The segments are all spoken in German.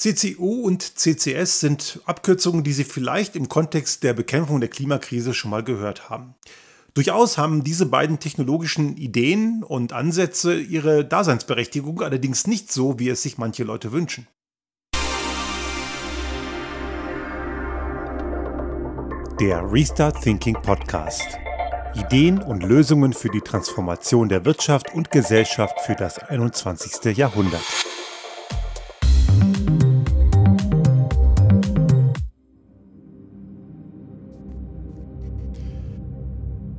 CCU und CCS sind Abkürzungen, die Sie vielleicht im Kontext der Bekämpfung der Klimakrise schon mal gehört haben. Durchaus haben diese beiden technologischen Ideen und Ansätze ihre Daseinsberechtigung, allerdings nicht so, wie es sich manche Leute wünschen. Der Restart Thinking Podcast. Ideen und Lösungen für die Transformation der Wirtschaft und Gesellschaft für das 21. Jahrhundert.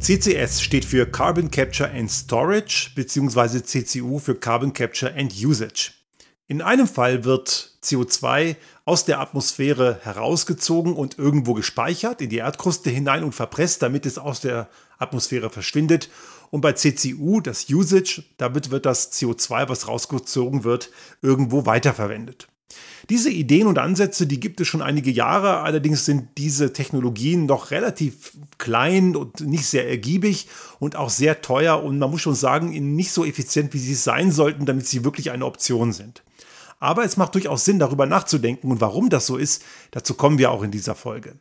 CCS steht für Carbon Capture and Storage bzw. CCU für Carbon Capture and Usage. In einem Fall wird CO2 aus der Atmosphäre herausgezogen und irgendwo gespeichert in die Erdkruste hinein und verpresst, damit es aus der Atmosphäre verschwindet. Und bei CCU, das Usage, damit wird das CO2, was rausgezogen wird, irgendwo weiterverwendet. Diese Ideen und Ansätze, die gibt es schon einige Jahre, allerdings sind diese Technologien noch relativ klein und nicht sehr ergiebig und auch sehr teuer und man muss schon sagen, nicht so effizient, wie sie sein sollten, damit sie wirklich eine Option sind. Aber es macht durchaus Sinn, darüber nachzudenken und warum das so ist, dazu kommen wir auch in dieser Folge.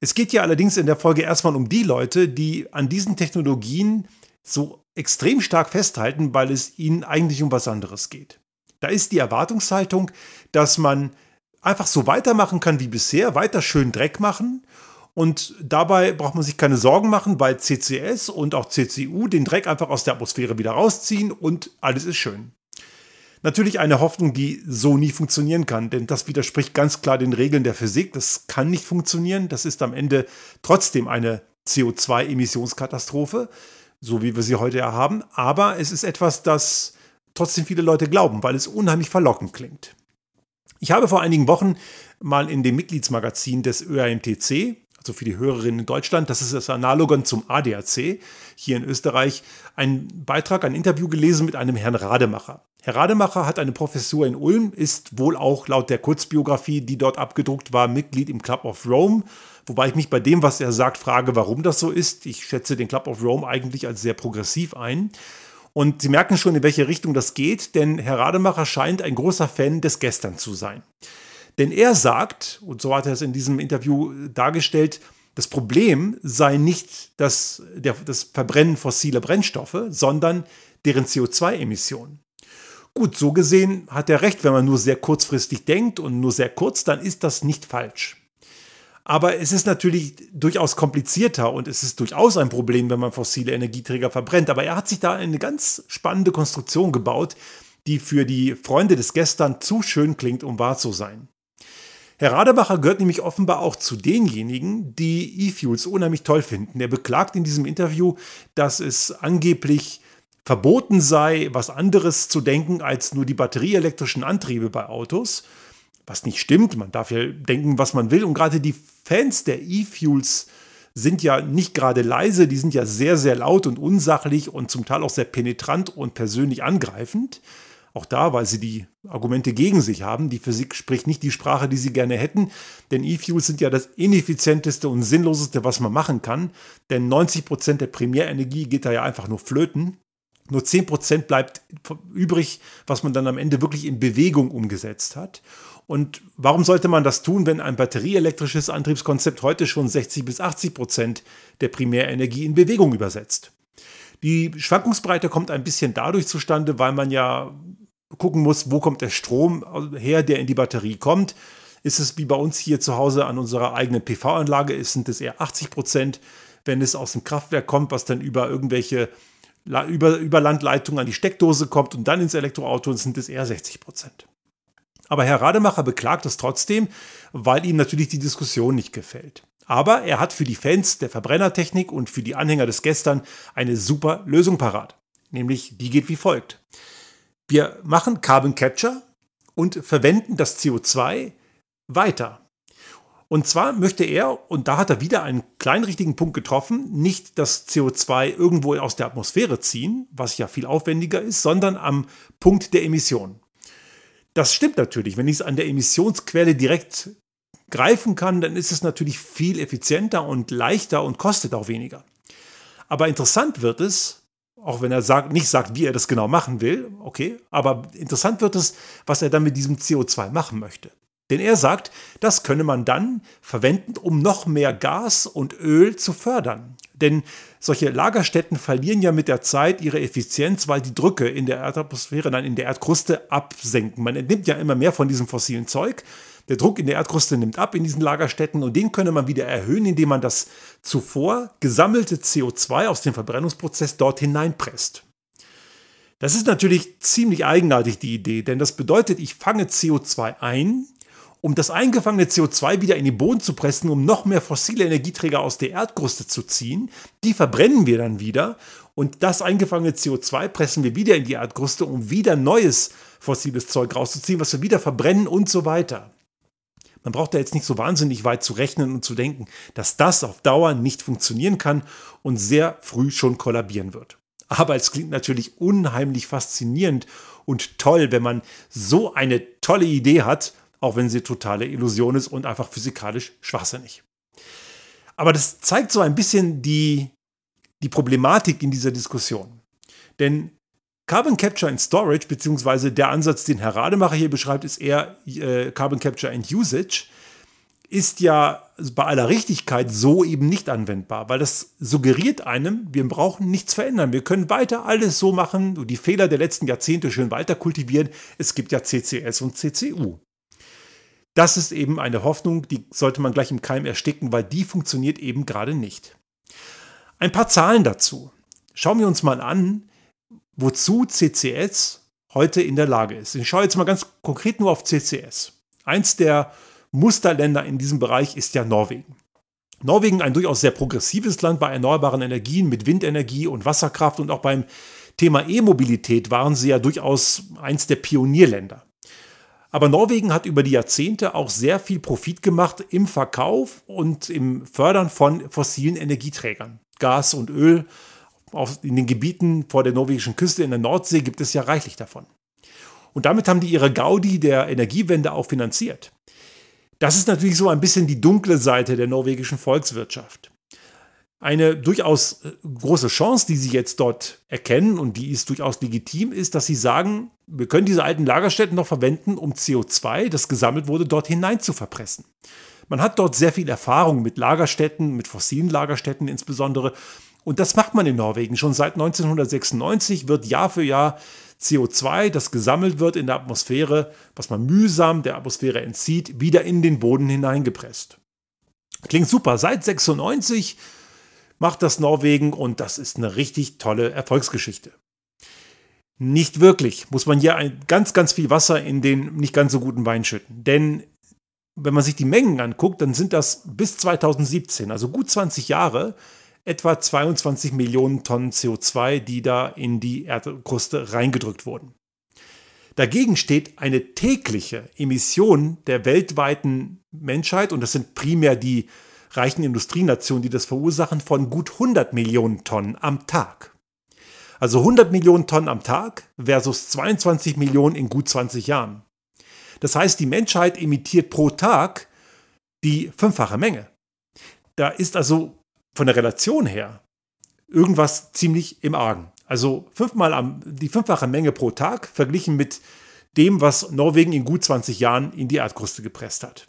Es geht ja allerdings in der Folge erstmal um die Leute, die an diesen Technologien so extrem stark festhalten, weil es ihnen eigentlich um was anderes geht. Da ist die Erwartungshaltung, dass man einfach so weitermachen kann wie bisher, weiter schön Dreck machen. Und dabei braucht man sich keine Sorgen machen, weil CCS und auch CCU den Dreck einfach aus der Atmosphäre wieder rausziehen und alles ist schön. Natürlich eine Hoffnung, die so nie funktionieren kann, denn das widerspricht ganz klar den Regeln der Physik. Das kann nicht funktionieren. Das ist am Ende trotzdem eine CO2-Emissionskatastrophe, so wie wir sie heute haben. Aber es ist etwas, das trotzdem viele Leute glauben, weil es unheimlich verlockend klingt. Ich habe vor einigen Wochen mal in dem Mitgliedsmagazin des ÖAMTC, also für die Hörerinnen in Deutschland, das ist das Analogon zum ADAC hier in Österreich, einen Beitrag, ein Interview gelesen mit einem Herrn Rademacher. Herr Rademacher hat eine Professur in Ulm, ist wohl auch laut der Kurzbiografie, die dort abgedruckt war, Mitglied im Club of Rome, wobei ich mich bei dem, was er sagt, frage, warum das so ist. Ich schätze den Club of Rome eigentlich als sehr progressiv ein. Und Sie merken schon, in welche Richtung das geht, denn Herr Rademacher scheint ein großer Fan des Gestern zu sein. Denn er sagt, und so hat er es in diesem Interview dargestellt, das Problem sei nicht das, der, das Verbrennen fossiler Brennstoffe, sondern deren CO2-Emissionen. Gut, so gesehen hat er recht, wenn man nur sehr kurzfristig denkt und nur sehr kurz, dann ist das nicht falsch. Aber es ist natürlich durchaus komplizierter und es ist durchaus ein Problem, wenn man fossile Energieträger verbrennt. Aber er hat sich da eine ganz spannende Konstruktion gebaut, die für die Freunde des Gestern zu schön klingt, um wahr zu sein. Herr Radebacher gehört nämlich offenbar auch zu denjenigen, die E-Fuels unheimlich toll finden. Er beklagt in diesem Interview, dass es angeblich verboten sei, was anderes zu denken als nur die batterieelektrischen Antriebe bei Autos was nicht stimmt. Man darf ja denken, was man will. Und gerade die Fans der E-Fuels sind ja nicht gerade leise, die sind ja sehr, sehr laut und unsachlich und zum Teil auch sehr penetrant und persönlich angreifend. Auch da, weil sie die Argumente gegen sich haben. Die Physik spricht nicht die Sprache, die sie gerne hätten. Denn E-Fuels sind ja das ineffizienteste und sinnloseste, was man machen kann. Denn 90 Prozent der Primärenergie geht da ja einfach nur flöten. Nur 10% bleibt übrig, was man dann am Ende wirklich in Bewegung umgesetzt hat. Und warum sollte man das tun, wenn ein batterieelektrisches Antriebskonzept heute schon 60 bis 80 Prozent der Primärenergie in Bewegung übersetzt? Die Schwankungsbreite kommt ein bisschen dadurch zustande, weil man ja gucken muss, wo kommt der Strom her, der in die Batterie kommt. Ist es wie bei uns hier zu Hause an unserer eigenen PV-Anlage, sind es eher 80 Prozent. Wenn es aus dem Kraftwerk kommt, was dann über irgendwelche über, über Landleitungen an die Steckdose kommt und dann ins Elektroauto, sind es eher 60 Prozent. Aber Herr Rademacher beklagt es trotzdem, weil ihm natürlich die Diskussion nicht gefällt. Aber er hat für die Fans der Verbrennertechnik und für die Anhänger des Gestern eine super Lösung parat. Nämlich die geht wie folgt. Wir machen Carbon Capture und verwenden das CO2 weiter. Und zwar möchte er, und da hat er wieder einen kleinen richtigen Punkt getroffen, nicht das CO2 irgendwo aus der Atmosphäre ziehen, was ja viel aufwendiger ist, sondern am Punkt der Emission. Das stimmt natürlich. Wenn ich es an der Emissionsquelle direkt greifen kann, dann ist es natürlich viel effizienter und leichter und kostet auch weniger. Aber interessant wird es, auch wenn er sagt, nicht sagt, wie er das genau machen will, okay, aber interessant wird es, was er dann mit diesem CO2 machen möchte. Denn er sagt, das könne man dann verwenden, um noch mehr Gas und Öl zu fördern. Denn solche Lagerstätten verlieren ja mit der Zeit ihre Effizienz, weil die Drücke in der Erdatmosphäre, dann in der Erdkruste absenken. Man entnimmt ja immer mehr von diesem fossilen Zeug. Der Druck in der Erdkruste nimmt ab in diesen Lagerstätten und den könne man wieder erhöhen, indem man das zuvor gesammelte CO2 aus dem Verbrennungsprozess dort hineinpresst. Das ist natürlich ziemlich eigenartig, die Idee, denn das bedeutet, ich fange CO2 ein, um das eingefangene CO2 wieder in den Boden zu pressen, um noch mehr fossile Energieträger aus der Erdkruste zu ziehen. Die verbrennen wir dann wieder und das eingefangene CO2 pressen wir wieder in die Erdkruste, um wieder neues fossiles Zeug rauszuziehen, was wir wieder verbrennen und so weiter. Man braucht da jetzt nicht so wahnsinnig weit zu rechnen und zu denken, dass das auf Dauer nicht funktionieren kann und sehr früh schon kollabieren wird. Aber es klingt natürlich unheimlich faszinierend und toll, wenn man so eine tolle Idee hat, auch wenn sie totale Illusion ist und einfach physikalisch schwachsinnig. Aber das zeigt so ein bisschen die, die Problematik in dieser Diskussion. Denn Carbon Capture and Storage, beziehungsweise der Ansatz, den Herr Rademacher hier beschreibt, ist eher äh, Carbon Capture and Usage ist ja bei aller Richtigkeit so eben nicht anwendbar, weil das suggeriert einem, wir brauchen nichts verändern. Wir können weiter alles so machen, die Fehler der letzten Jahrzehnte schön weiter kultivieren. Es gibt ja CCS und CCU. Das ist eben eine Hoffnung, die sollte man gleich im Keim ersticken, weil die funktioniert eben gerade nicht. Ein paar Zahlen dazu. Schauen wir uns mal an, wozu CCS heute in der Lage ist. Ich schaue jetzt mal ganz konkret nur auf CCS. Eins der Musterländer in diesem Bereich ist ja Norwegen. Norwegen ein durchaus sehr progressives Land bei erneuerbaren Energien mit Windenergie und Wasserkraft und auch beim Thema E-Mobilität waren sie ja durchaus eins der Pionierländer. Aber Norwegen hat über die Jahrzehnte auch sehr viel Profit gemacht im Verkauf und im Fördern von fossilen Energieträgern. Gas und Öl. In den Gebieten vor der norwegischen Küste in der Nordsee gibt es ja reichlich davon. Und damit haben die ihre Gaudi der Energiewende auch finanziert. Das ist natürlich so ein bisschen die dunkle Seite der norwegischen Volkswirtschaft. Eine durchaus äh, große Chance, die sie jetzt dort erkennen und die ist durchaus legitim, ist, dass sie sagen, wir können diese alten Lagerstätten noch verwenden, um CO2, das gesammelt wurde, dort hinein zu verpressen. Man hat dort sehr viel Erfahrung mit Lagerstätten, mit fossilen Lagerstätten insbesondere. Und das macht man in Norwegen. Schon seit 1996 wird Jahr für Jahr CO2, das gesammelt wird in der Atmosphäre, was man mühsam der Atmosphäre entzieht, wieder in den Boden hineingepresst. Klingt super. Seit 96 macht das Norwegen und das ist eine richtig tolle Erfolgsgeschichte. Nicht wirklich, muss man hier ganz, ganz viel Wasser in den nicht ganz so guten Wein schütten. Denn wenn man sich die Mengen anguckt, dann sind das bis 2017, also gut 20 Jahre, etwa 22 Millionen Tonnen CO2, die da in die Erdkruste reingedrückt wurden. Dagegen steht eine tägliche Emission der weltweiten Menschheit, und das sind primär die reichen Industrienationen, die das verursachen, von gut 100 Millionen Tonnen am Tag. Also 100 Millionen Tonnen am Tag versus 22 Millionen in gut 20 Jahren. Das heißt, die Menschheit emittiert pro Tag die fünffache Menge. Da ist also von der Relation her irgendwas ziemlich im Argen. Also fünfmal am, die fünffache Menge pro Tag verglichen mit dem, was Norwegen in gut 20 Jahren in die Erdkruste gepresst hat.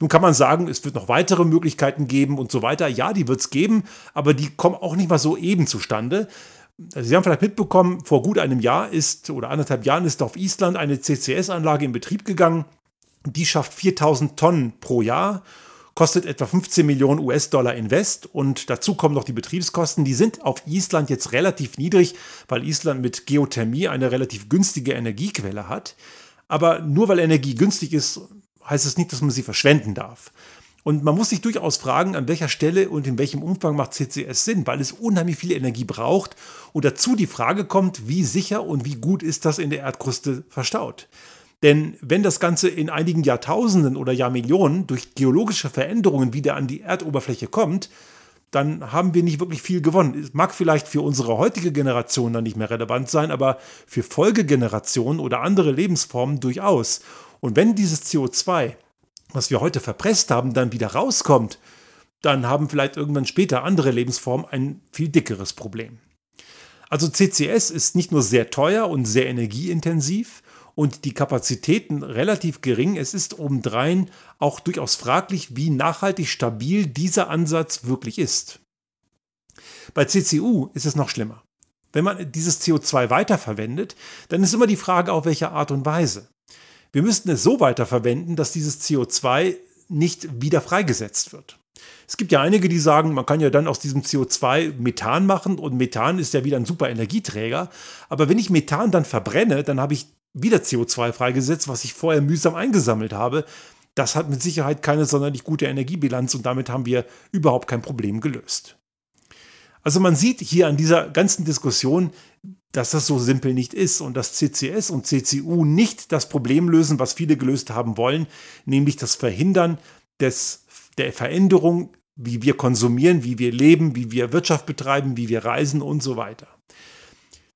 Nun kann man sagen, es wird noch weitere Möglichkeiten geben und so weiter. Ja, die wird es geben, aber die kommen auch nicht mal so eben zustande. Also Sie haben vielleicht mitbekommen, vor gut einem Jahr ist oder anderthalb Jahren ist auf Island eine CCS-Anlage in Betrieb gegangen. Die schafft 4000 Tonnen pro Jahr kostet etwa 15 Millionen US-Dollar Invest und dazu kommen noch die Betriebskosten. Die sind auf Island jetzt relativ niedrig, weil Island mit Geothermie eine relativ günstige Energiequelle hat. Aber nur weil Energie günstig ist, heißt es nicht, dass man sie verschwenden darf. Und man muss sich durchaus fragen, an welcher Stelle und in welchem Umfang macht CCS Sinn, weil es unheimlich viel Energie braucht und dazu die Frage kommt, wie sicher und wie gut ist das in der Erdkruste verstaut. Denn wenn das Ganze in einigen Jahrtausenden oder Jahrmillionen durch geologische Veränderungen wieder an die Erdoberfläche kommt, dann haben wir nicht wirklich viel gewonnen. Es mag vielleicht für unsere heutige Generation dann nicht mehr relevant sein, aber für Folgegenerationen oder andere Lebensformen durchaus. Und wenn dieses CO2, was wir heute verpresst haben, dann wieder rauskommt, dann haben vielleicht irgendwann später andere Lebensformen ein viel dickeres Problem. Also CCS ist nicht nur sehr teuer und sehr energieintensiv, und die Kapazitäten relativ gering. Es ist obendrein auch durchaus fraglich, wie nachhaltig stabil dieser Ansatz wirklich ist. Bei CCU ist es noch schlimmer. Wenn man dieses CO2 weiterverwendet, dann ist immer die Frage, auf welche Art und Weise. Wir müssten es so weiterverwenden, dass dieses CO2 nicht wieder freigesetzt wird. Es gibt ja einige, die sagen, man kann ja dann aus diesem CO2 Methan machen und Methan ist ja wieder ein super Energieträger. Aber wenn ich Methan dann verbrenne, dann habe ich wieder CO2 freigesetzt, was ich vorher mühsam eingesammelt habe. Das hat mit Sicherheit keine sonderlich gute Energiebilanz und damit haben wir überhaupt kein Problem gelöst. Also man sieht hier an dieser ganzen Diskussion, dass das so simpel nicht ist und dass CCS und CCU nicht das Problem lösen, was viele gelöst haben wollen, nämlich das Verhindern des, der Veränderung, wie wir konsumieren, wie wir leben, wie wir Wirtschaft betreiben, wie wir reisen und so weiter.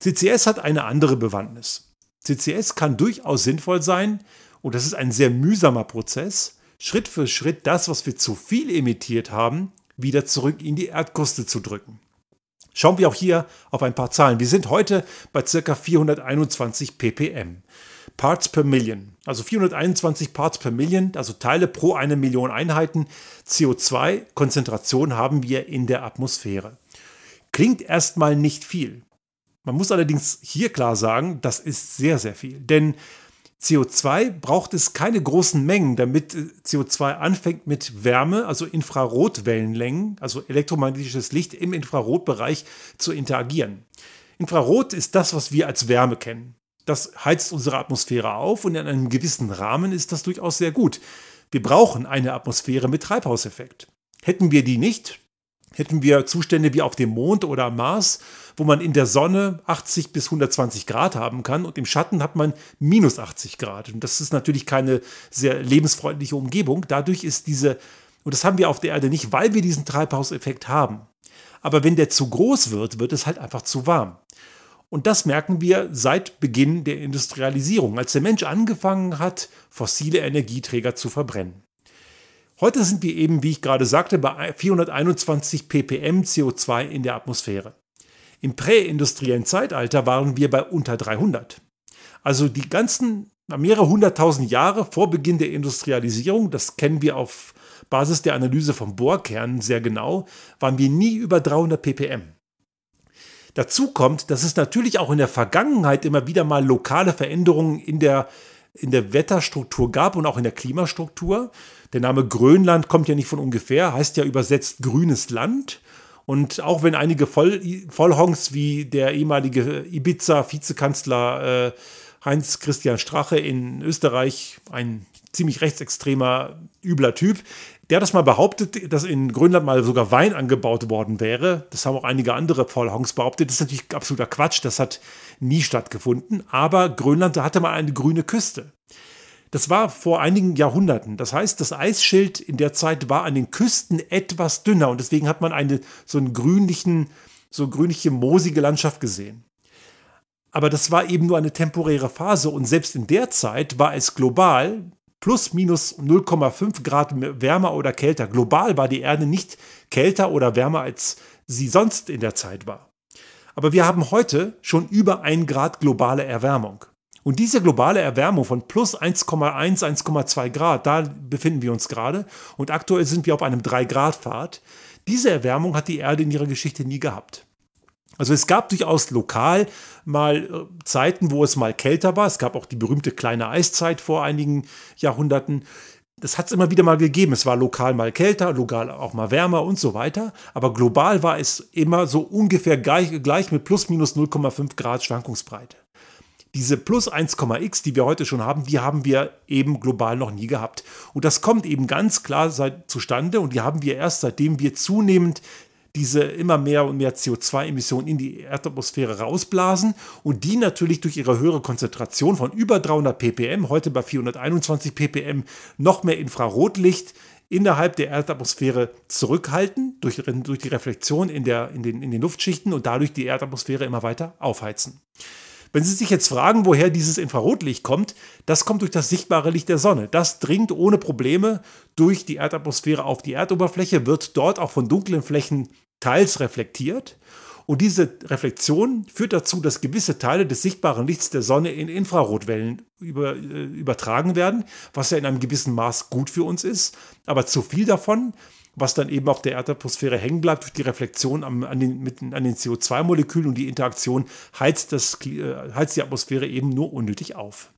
CCS hat eine andere Bewandtnis. CCS kann durchaus sinnvoll sein und das ist ein sehr mühsamer Prozess, Schritt für Schritt das, was wir zu viel emittiert haben, wieder zurück in die Erdkruste zu drücken. Schauen wir auch hier auf ein paar Zahlen. Wir sind heute bei ca. 421 ppm. Parts per Million. Also 421 Parts per Million, also Teile pro eine Million Einheiten CO2-Konzentration haben wir in der Atmosphäre. Klingt erstmal nicht viel. Man muss allerdings hier klar sagen, das ist sehr, sehr viel. Denn CO2 braucht es keine großen Mengen, damit äh, CO2 anfängt mit Wärme, also Infrarotwellenlängen, also elektromagnetisches Licht im Infrarotbereich zu interagieren. Infrarot ist das, was wir als Wärme kennen. Das heizt unsere Atmosphäre auf und in einem gewissen Rahmen ist das durchaus sehr gut. Wir brauchen eine Atmosphäre mit Treibhauseffekt. Hätten wir die nicht, hätten wir Zustände wie auf dem Mond oder Mars, wo man in der Sonne 80 bis 120 Grad haben kann und im Schatten hat man minus 80 Grad. Und das ist natürlich keine sehr lebensfreundliche Umgebung. Dadurch ist diese, und das haben wir auf der Erde nicht, weil wir diesen Treibhauseffekt haben. Aber wenn der zu groß wird, wird es halt einfach zu warm. Und das merken wir seit Beginn der Industrialisierung, als der Mensch angefangen hat, fossile Energieträger zu verbrennen. Heute sind wir eben, wie ich gerade sagte, bei 421 ppm CO2 in der Atmosphäre. Im präindustriellen Zeitalter waren wir bei unter 300. Also die ganzen mehrere hunderttausend Jahre vor Beginn der Industrialisierung, das kennen wir auf Basis der Analyse vom Bohrkern sehr genau, waren wir nie über 300 ppm. Dazu kommt, dass es natürlich auch in der Vergangenheit immer wieder mal lokale Veränderungen in der in der Wetterstruktur gab und auch in der Klimastruktur. Der Name Grönland kommt ja nicht von ungefähr, heißt ja übersetzt grünes Land. Und auch wenn einige Voll Vollhongs wie der ehemalige Ibiza-Vizekanzler äh, Heinz Christian Strache in Österreich, ein ziemlich rechtsextremer, übler Typ, der das mal behauptet, dass in Grönland mal sogar Wein angebaut worden wäre. Das haben auch einige andere Vollhongs behauptet. Das ist natürlich absoluter Quatsch. Das hat nie stattgefunden. Aber Grönland hatte mal eine grüne Küste. Das war vor einigen Jahrhunderten. Das heißt, das Eisschild in der Zeit war an den Küsten etwas dünner und deswegen hat man eine so einen grünlichen, so grünliche, moosige Landschaft gesehen. Aber das war eben nur eine temporäre Phase und selbst in der Zeit war es global plus minus 0,5 Grad wärmer oder kälter. Global war die Erde nicht kälter oder wärmer, als sie sonst in der Zeit war. Aber wir haben heute schon über 1 Grad globale Erwärmung. Und diese globale Erwärmung von plus 1,1, 1,2 Grad, da befinden wir uns gerade. Und aktuell sind wir auf einem 3-Grad-Pfad. Diese Erwärmung hat die Erde in ihrer Geschichte nie gehabt. Also es gab durchaus lokal mal äh, Zeiten, wo es mal kälter war. Es gab auch die berühmte kleine Eiszeit vor einigen Jahrhunderten. Das hat es immer wieder mal gegeben. Es war lokal mal kälter, lokal auch mal wärmer und so weiter. Aber global war es immer so ungefähr gleich, gleich mit plus minus 0,5 Grad Schwankungsbreite. Diese plus 1,x, die wir heute schon haben, die haben wir eben global noch nie gehabt. Und das kommt eben ganz klar seit, zustande und die haben wir erst seitdem wir zunehmend diese immer mehr und mehr CO2-Emissionen in die Erdatmosphäre rausblasen und die natürlich durch ihre höhere Konzentration von über 300 ppm, heute bei 421 ppm, noch mehr Infrarotlicht innerhalb der Erdatmosphäre zurückhalten, durch, durch die Reflexion in, der, in, den, in den Luftschichten und dadurch die Erdatmosphäre immer weiter aufheizen. Wenn Sie sich jetzt fragen, woher dieses Infrarotlicht kommt, das kommt durch das sichtbare Licht der Sonne. Das dringt ohne Probleme durch die Erdatmosphäre auf die Erdoberfläche, wird dort auch von dunklen Flächen teils reflektiert Und diese Reflexion führt dazu, dass gewisse Teile des sichtbaren Lichts der Sonne in Infrarotwellen über, äh, übertragen werden, was ja in einem gewissen Maß gut für uns ist. Aber zu viel davon, was dann eben auf der Erdatmosphäre hängen bleibt durch die Reflexion am, an den, mit, an den CO2-Molekülen und die Interaktion, heizt, das, äh, heizt die Atmosphäre eben nur unnötig auf.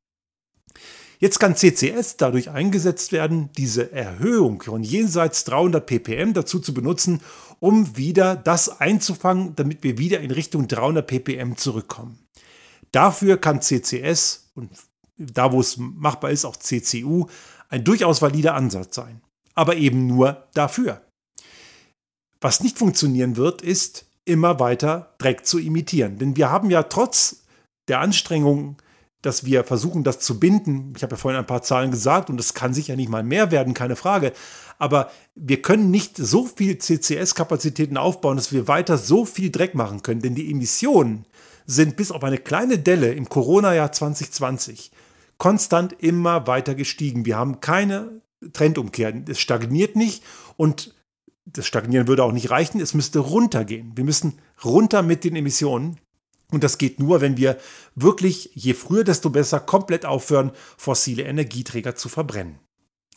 Jetzt kann CCS dadurch eingesetzt werden, diese Erhöhung von jenseits 300 ppm dazu zu benutzen, um wieder das einzufangen, damit wir wieder in Richtung 300 ppm zurückkommen. Dafür kann CCS und da, wo es machbar ist, auch CCU, ein durchaus valider Ansatz sein. Aber eben nur dafür. Was nicht funktionieren wird, ist immer weiter Dreck zu imitieren. Denn wir haben ja trotz der Anstrengungen, dass wir versuchen, das zu binden. Ich habe ja vorhin ein paar Zahlen gesagt und es kann sicher nicht mal mehr werden, keine Frage. Aber wir können nicht so viel CCS-Kapazitäten aufbauen, dass wir weiter so viel Dreck machen können. Denn die Emissionen sind bis auf eine kleine Delle im Corona-Jahr 2020 konstant immer weiter gestiegen. Wir haben keine Trendumkehr. Es stagniert nicht und das Stagnieren würde auch nicht reichen. Es müsste runtergehen. Wir müssen runter mit den Emissionen. Und das geht nur, wenn wir wirklich, je früher, desto besser, komplett aufhören, fossile Energieträger zu verbrennen.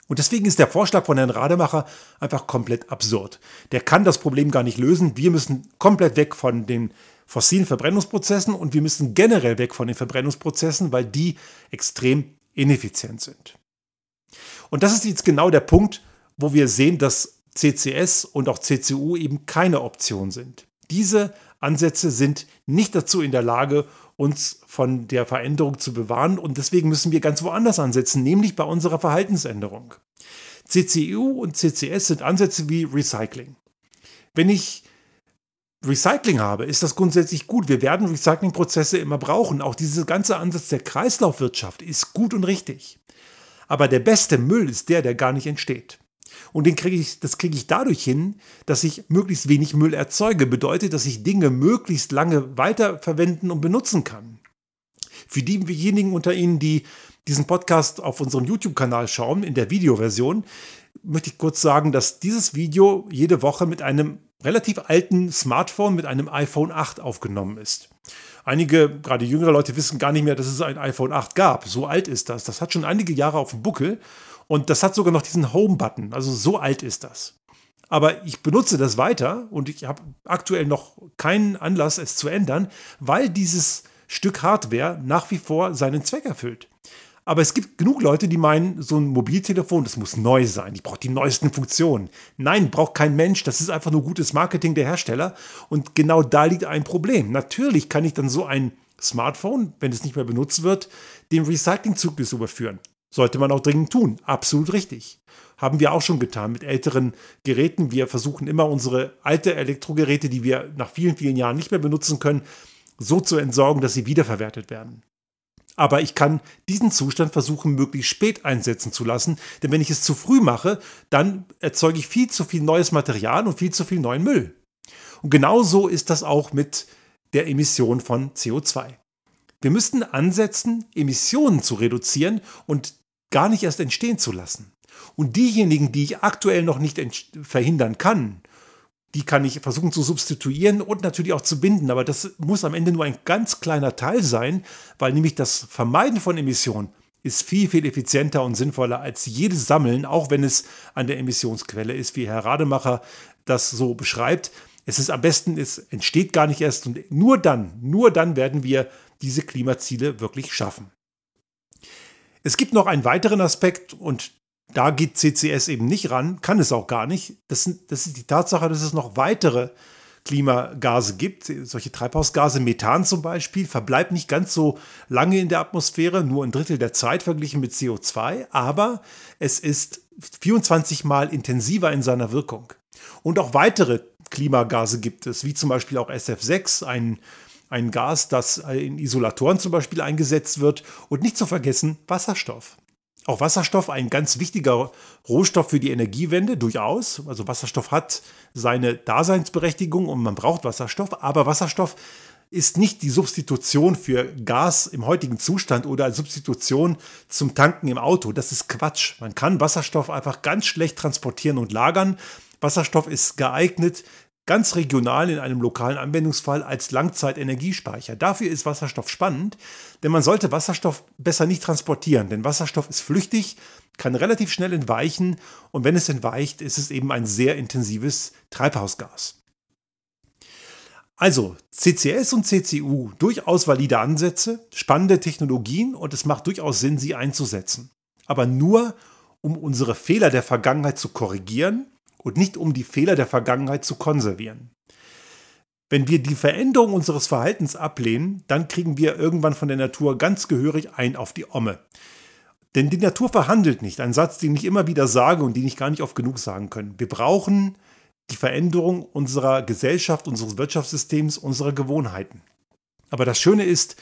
Und deswegen ist der Vorschlag von Herrn Rademacher einfach komplett absurd. Der kann das Problem gar nicht lösen. Wir müssen komplett weg von den fossilen Verbrennungsprozessen und wir müssen generell weg von den Verbrennungsprozessen, weil die extrem ineffizient sind. Und das ist jetzt genau der Punkt, wo wir sehen, dass CCS und auch CCU eben keine Option sind. Diese Ansätze sind nicht dazu in der Lage, uns von der Veränderung zu bewahren und deswegen müssen wir ganz woanders ansetzen, nämlich bei unserer Verhaltensänderung. CCU und CCS sind Ansätze wie Recycling. Wenn ich Recycling habe, ist das grundsätzlich gut. Wir werden Recyclingprozesse immer brauchen. Auch dieser ganze Ansatz der Kreislaufwirtschaft ist gut und richtig. Aber der beste Müll ist der, der gar nicht entsteht. Und den kriege ich, das kriege ich dadurch hin, dass ich möglichst wenig Müll erzeuge. Bedeutet, dass ich Dinge möglichst lange weiterverwenden und benutzen kann. Für diejenigen unter Ihnen, die diesen Podcast auf unserem YouTube-Kanal schauen, in der Videoversion, möchte ich kurz sagen, dass dieses Video jede Woche mit einem relativ alten Smartphone, mit einem iPhone 8 aufgenommen ist. Einige, gerade jüngere Leute, wissen gar nicht mehr, dass es ein iPhone 8 gab. So alt ist das. Das hat schon einige Jahre auf dem Buckel. Und das hat sogar noch diesen Home-Button. Also so alt ist das. Aber ich benutze das weiter und ich habe aktuell noch keinen Anlass, es zu ändern, weil dieses Stück Hardware nach wie vor seinen Zweck erfüllt. Aber es gibt genug Leute, die meinen, so ein Mobiltelefon, das muss neu sein. Ich brauche die neuesten Funktionen. Nein, braucht kein Mensch. Das ist einfach nur gutes Marketing der Hersteller. Und genau da liegt ein Problem. Natürlich kann ich dann so ein Smartphone, wenn es nicht mehr benutzt wird, dem Recyclingzyklus überführen. Sollte man auch dringend tun. Absolut richtig. Haben wir auch schon getan mit älteren Geräten. Wir versuchen immer unsere alte Elektrogeräte, die wir nach vielen, vielen Jahren nicht mehr benutzen können, so zu entsorgen, dass sie wiederverwertet werden. Aber ich kann diesen Zustand versuchen, möglichst spät einsetzen zu lassen, denn wenn ich es zu früh mache, dann erzeuge ich viel zu viel neues Material und viel zu viel neuen Müll. Und genauso ist das auch mit der Emission von CO2. Wir müssten ansetzen, Emissionen zu reduzieren und gar nicht erst entstehen zu lassen. Und diejenigen, die ich aktuell noch nicht verhindern kann, die kann ich versuchen zu substituieren und natürlich auch zu binden. Aber das muss am Ende nur ein ganz kleiner Teil sein, weil nämlich das Vermeiden von Emissionen ist viel, viel effizienter und sinnvoller als jedes Sammeln, auch wenn es an der Emissionsquelle ist, wie Herr Rademacher das so beschreibt. Es ist am besten, es entsteht gar nicht erst und nur dann, nur dann werden wir diese Klimaziele wirklich schaffen. Es gibt noch einen weiteren Aspekt und da geht CCS eben nicht ran, kann es auch gar nicht. Das, das ist die Tatsache, dass es noch weitere Klimagase gibt, solche Treibhausgase, Methan zum Beispiel, verbleibt nicht ganz so lange in der Atmosphäre, nur ein Drittel der Zeit verglichen mit CO2, aber es ist 24 mal intensiver in seiner Wirkung. Und auch weitere Klimagase gibt es, wie zum Beispiel auch SF6, ein ein Gas, das in Isolatoren zum Beispiel eingesetzt wird. Und nicht zu vergessen Wasserstoff. Auch Wasserstoff ein ganz wichtiger Rohstoff für die Energiewende, durchaus. Also Wasserstoff hat seine Daseinsberechtigung und man braucht Wasserstoff, aber Wasserstoff ist nicht die Substitution für Gas im heutigen Zustand oder als Substitution zum Tanken im Auto. Das ist Quatsch. Man kann Wasserstoff einfach ganz schlecht transportieren und lagern. Wasserstoff ist geeignet ganz regional in einem lokalen Anwendungsfall als Langzeitenergiespeicher. Dafür ist Wasserstoff spannend, denn man sollte Wasserstoff besser nicht transportieren, denn Wasserstoff ist flüchtig, kann relativ schnell entweichen und wenn es entweicht, ist es eben ein sehr intensives Treibhausgas. Also CCS und CCU, durchaus valide Ansätze, spannende Technologien und es macht durchaus Sinn, sie einzusetzen. Aber nur, um unsere Fehler der Vergangenheit zu korrigieren und nicht um die Fehler der Vergangenheit zu konservieren. Wenn wir die Veränderung unseres Verhaltens ablehnen, dann kriegen wir irgendwann von der Natur ganz gehörig ein auf die Omme. Denn die Natur verhandelt nicht. Ein Satz, den ich immer wieder sage und den ich gar nicht oft genug sagen kann. Wir brauchen die Veränderung unserer Gesellschaft, unseres Wirtschaftssystems, unserer Gewohnheiten. Aber das Schöne ist,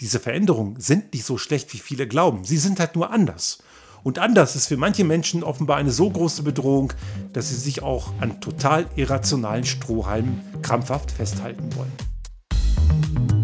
diese Veränderungen sind nicht so schlecht, wie viele glauben. Sie sind halt nur anders. Und anders ist für manche Menschen offenbar eine so große Bedrohung, dass sie sich auch an total irrationalen Strohhalmen krampfhaft festhalten wollen.